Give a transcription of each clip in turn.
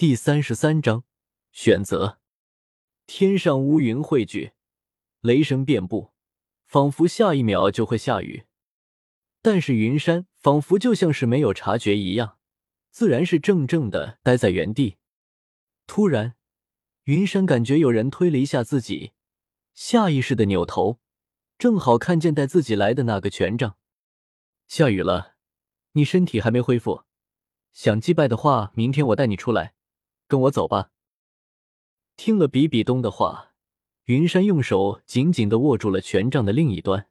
第三十三章选择。天上乌云汇聚，雷声遍布，仿佛下一秒就会下雨。但是云山仿佛就像是没有察觉一样，自然是怔怔的待在原地。突然，云山感觉有人推了一下自己，下意识的扭头，正好看见带自己来的那个权杖。下雨了，你身体还没恢复。想祭拜的话，明天我带你出来，跟我走吧。听了比比东的话，云山用手紧紧的握住了权杖的另一端。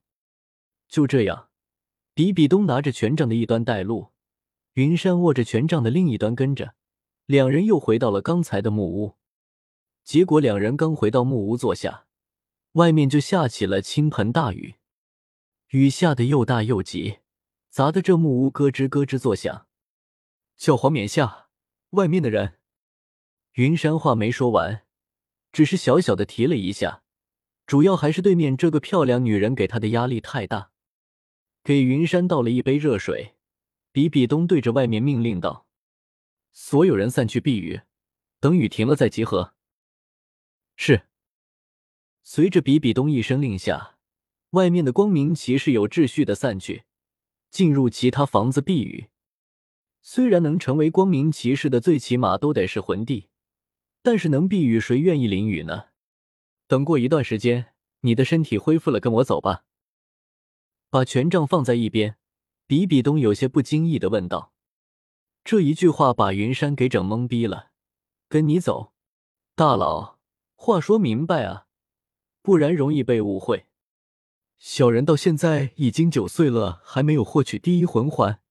就这样，比比东拿着权杖的一端带路，云山握着权杖的另一端跟着，两人又回到了刚才的木屋。结果两人刚回到木屋坐下，外面就下起了倾盆大雨，雨下的又大又急，砸得这木屋咯吱咯吱作响。小黄冕下，外面的人。云山话没说完，只是小小的提了一下，主要还是对面这个漂亮女人给他的压力太大。给云山倒了一杯热水，比比东对着外面命令道：“所有人散去避雨，等雨停了再集合。”是。随着比比东一声令下，外面的光明骑士有秩序的散去，进入其他房子避雨。虽然能成为光明骑士的，最起码都得是魂帝，但是能避雨，谁愿意淋雨呢？等过一段时间，你的身体恢复了，跟我走吧。把权杖放在一边，比比东有些不经意的问道。这一句话把云山给整懵逼了。跟你走，大佬，话说明白啊，不然容易被误会。小人到现在已经九岁了，还没有获取第一魂环。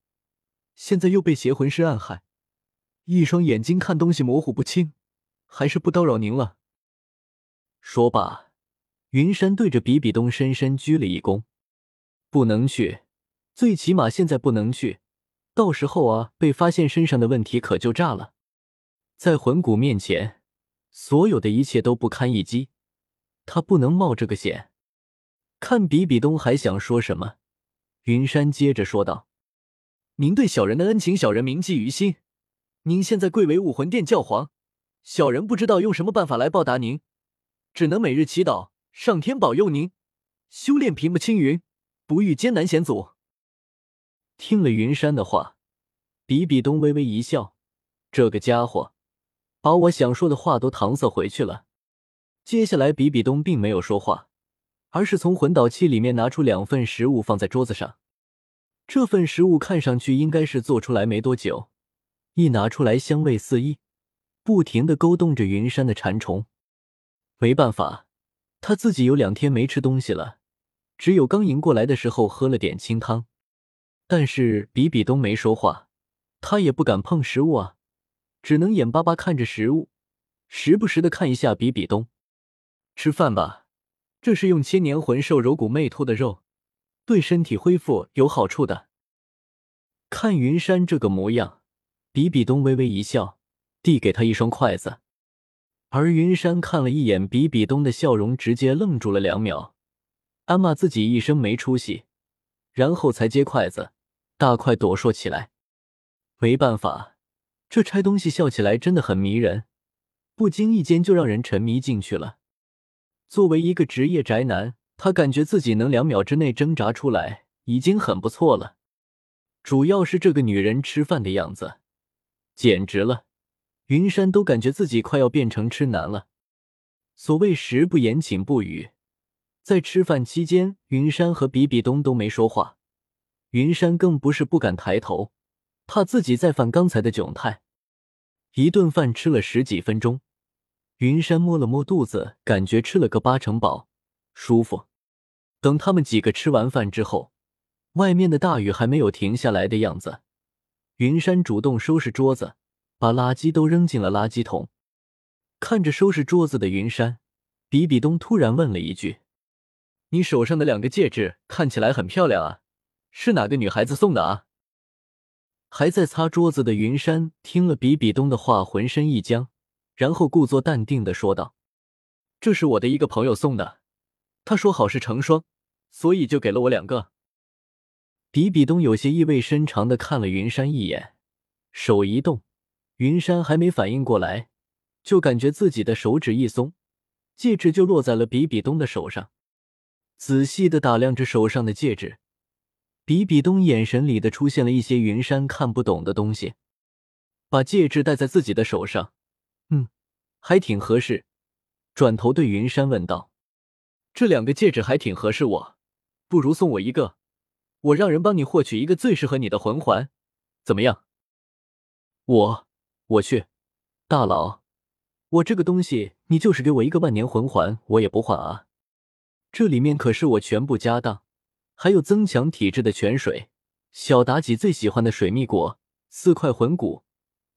现在又被邪魂师暗害，一双眼睛看东西模糊不清，还是不叨扰您了。说罢，云山对着比比东深深鞠了一躬。不能去，最起码现在不能去，到时候啊，被发现身上的问题可就炸了。在魂骨面前，所有的一切都不堪一击，他不能冒这个险。看比比东还想说什么，云山接着说道。您对小人的恩情，小人铭记于心。您现在贵为武魂殿教皇，小人不知道用什么办法来报答您，只能每日祈祷上天保佑您，修炼平步青云，不遇艰难险阻。听了云山的话，比比东微微一笑，这个家伙把我想说的话都搪塞回去了。接下来，比比东并没有说话，而是从魂导器里面拿出两份食物放在桌子上。这份食物看上去应该是做出来没多久，一拿出来香味四溢，不停的勾动着云山的馋虫。没办法，他自己有两天没吃东西了，只有刚赢过来的时候喝了点清汤。但是比比东没说话，他也不敢碰食物啊，只能眼巴巴看着食物，时不时的看一下比比东。吃饭吧，这是用千年魂兽柔骨魅兔的肉。对身体恢复有好处的。看云山这个模样，比比东微微一笑，递给他一双筷子。而云山看了一眼比比东的笑容，直接愣住了两秒，暗骂自己一声没出息，然后才接筷子，大快朵颢起来。没办法，这拆东西笑起来真的很迷人，不经意间就让人沉迷进去了。作为一个职业宅男。他感觉自己能两秒之内挣扎出来，已经很不错了。主要是这个女人吃饭的样子，简直了！云山都感觉自己快要变成痴男了。所谓食不言，寝不语，在吃饭期间，云山和比比东都没说话。云山更不是不敢抬头，怕自己再犯刚才的窘态。一顿饭吃了十几分钟，云山摸了摸肚子，感觉吃了个八成饱，舒服。等他们几个吃完饭之后，外面的大雨还没有停下来的样子。云山主动收拾桌子，把垃圾都扔进了垃圾桶。看着收拾桌子的云山，比比东突然问了一句：“你手上的两个戒指看起来很漂亮啊，是哪个女孩子送的啊？”还在擦桌子的云山听了比比东的话，浑身一僵，然后故作淡定的说道：“这是我的一个朋友送的。”他说好事成双，所以就给了我两个。比比东有些意味深长的看了云山一眼，手一动，云山还没反应过来，就感觉自己的手指一松，戒指就落在了比比东的手上。仔细的打量着手上的戒指，比比东眼神里的出现了一些云山看不懂的东西。把戒指戴在自己的手上，嗯，还挺合适。转头对云山问道：“这两个戒指还挺合适我，不如送我一个，我让人帮你获取一个最适合你的魂环，怎么样？”我。我去，大佬，我这个东西，你就是给我一个万年魂环，我也不换啊！这里面可是我全部家当，还有增强体质的泉水，小妲己最喜欢的水蜜果，四块魂骨，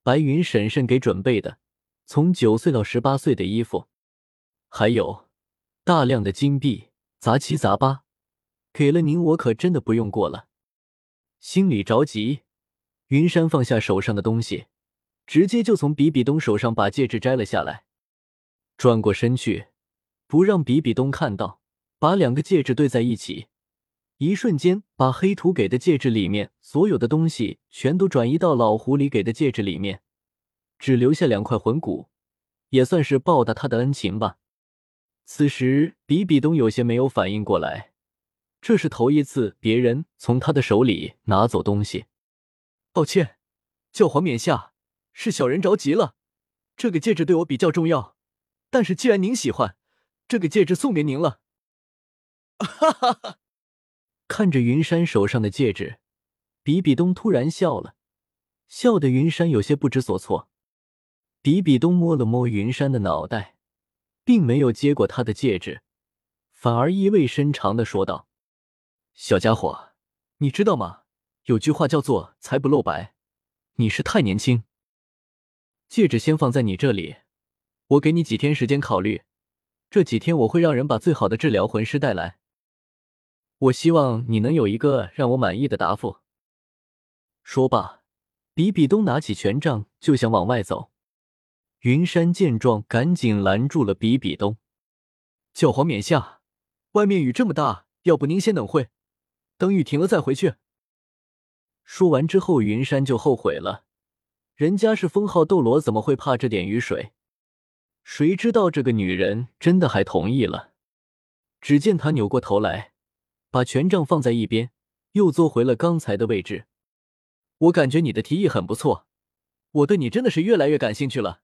白云婶婶给准备的，从九岁到十八岁的衣服，还有大量的金币，杂七杂八，给了您，我可真的不用过了。心里着急，云山放下手上的东西。直接就从比比东手上把戒指摘了下来，转过身去，不让比比东看到，把两个戒指对在一起，一瞬间把黑土给的戒指里面所有的东西全都转移到老狐狸给的戒指里面，只留下两块魂骨，也算是报答他的恩情吧。此时比比东有些没有反应过来，这是头一次别人从他的手里拿走东西，抱歉，教皇冕下。是小人着急了，这个戒指对我比较重要，但是既然您喜欢，这个戒指送给您了。哈哈哈！看着云山手上的戒指，比比东突然笑了，笑得云山有些不知所措。比比东摸了摸云山的脑袋，并没有接过他的戒指，反而意味深长的说道：“小家伙，你知道吗？有句话叫做‘财不露白’，你是太年轻。”戒指先放在你这里，我给你几天时间考虑。这几天我会让人把最好的治疗魂师带来。我希望你能有一个让我满意的答复。说罢，比比东拿起权杖就想往外走。云山见状，赶紧拦住了比比东。教皇冕下，外面雨这么大，要不您先等会，等雨停了再回去。说完之后，云山就后悔了。人家是封号斗罗，怎么会怕这点雨水？谁知道这个女人真的还同意了。只见他扭过头来，把权杖放在一边，又坐回了刚才的位置。我感觉你的提议很不错，我对你真的是越来越感兴趣了。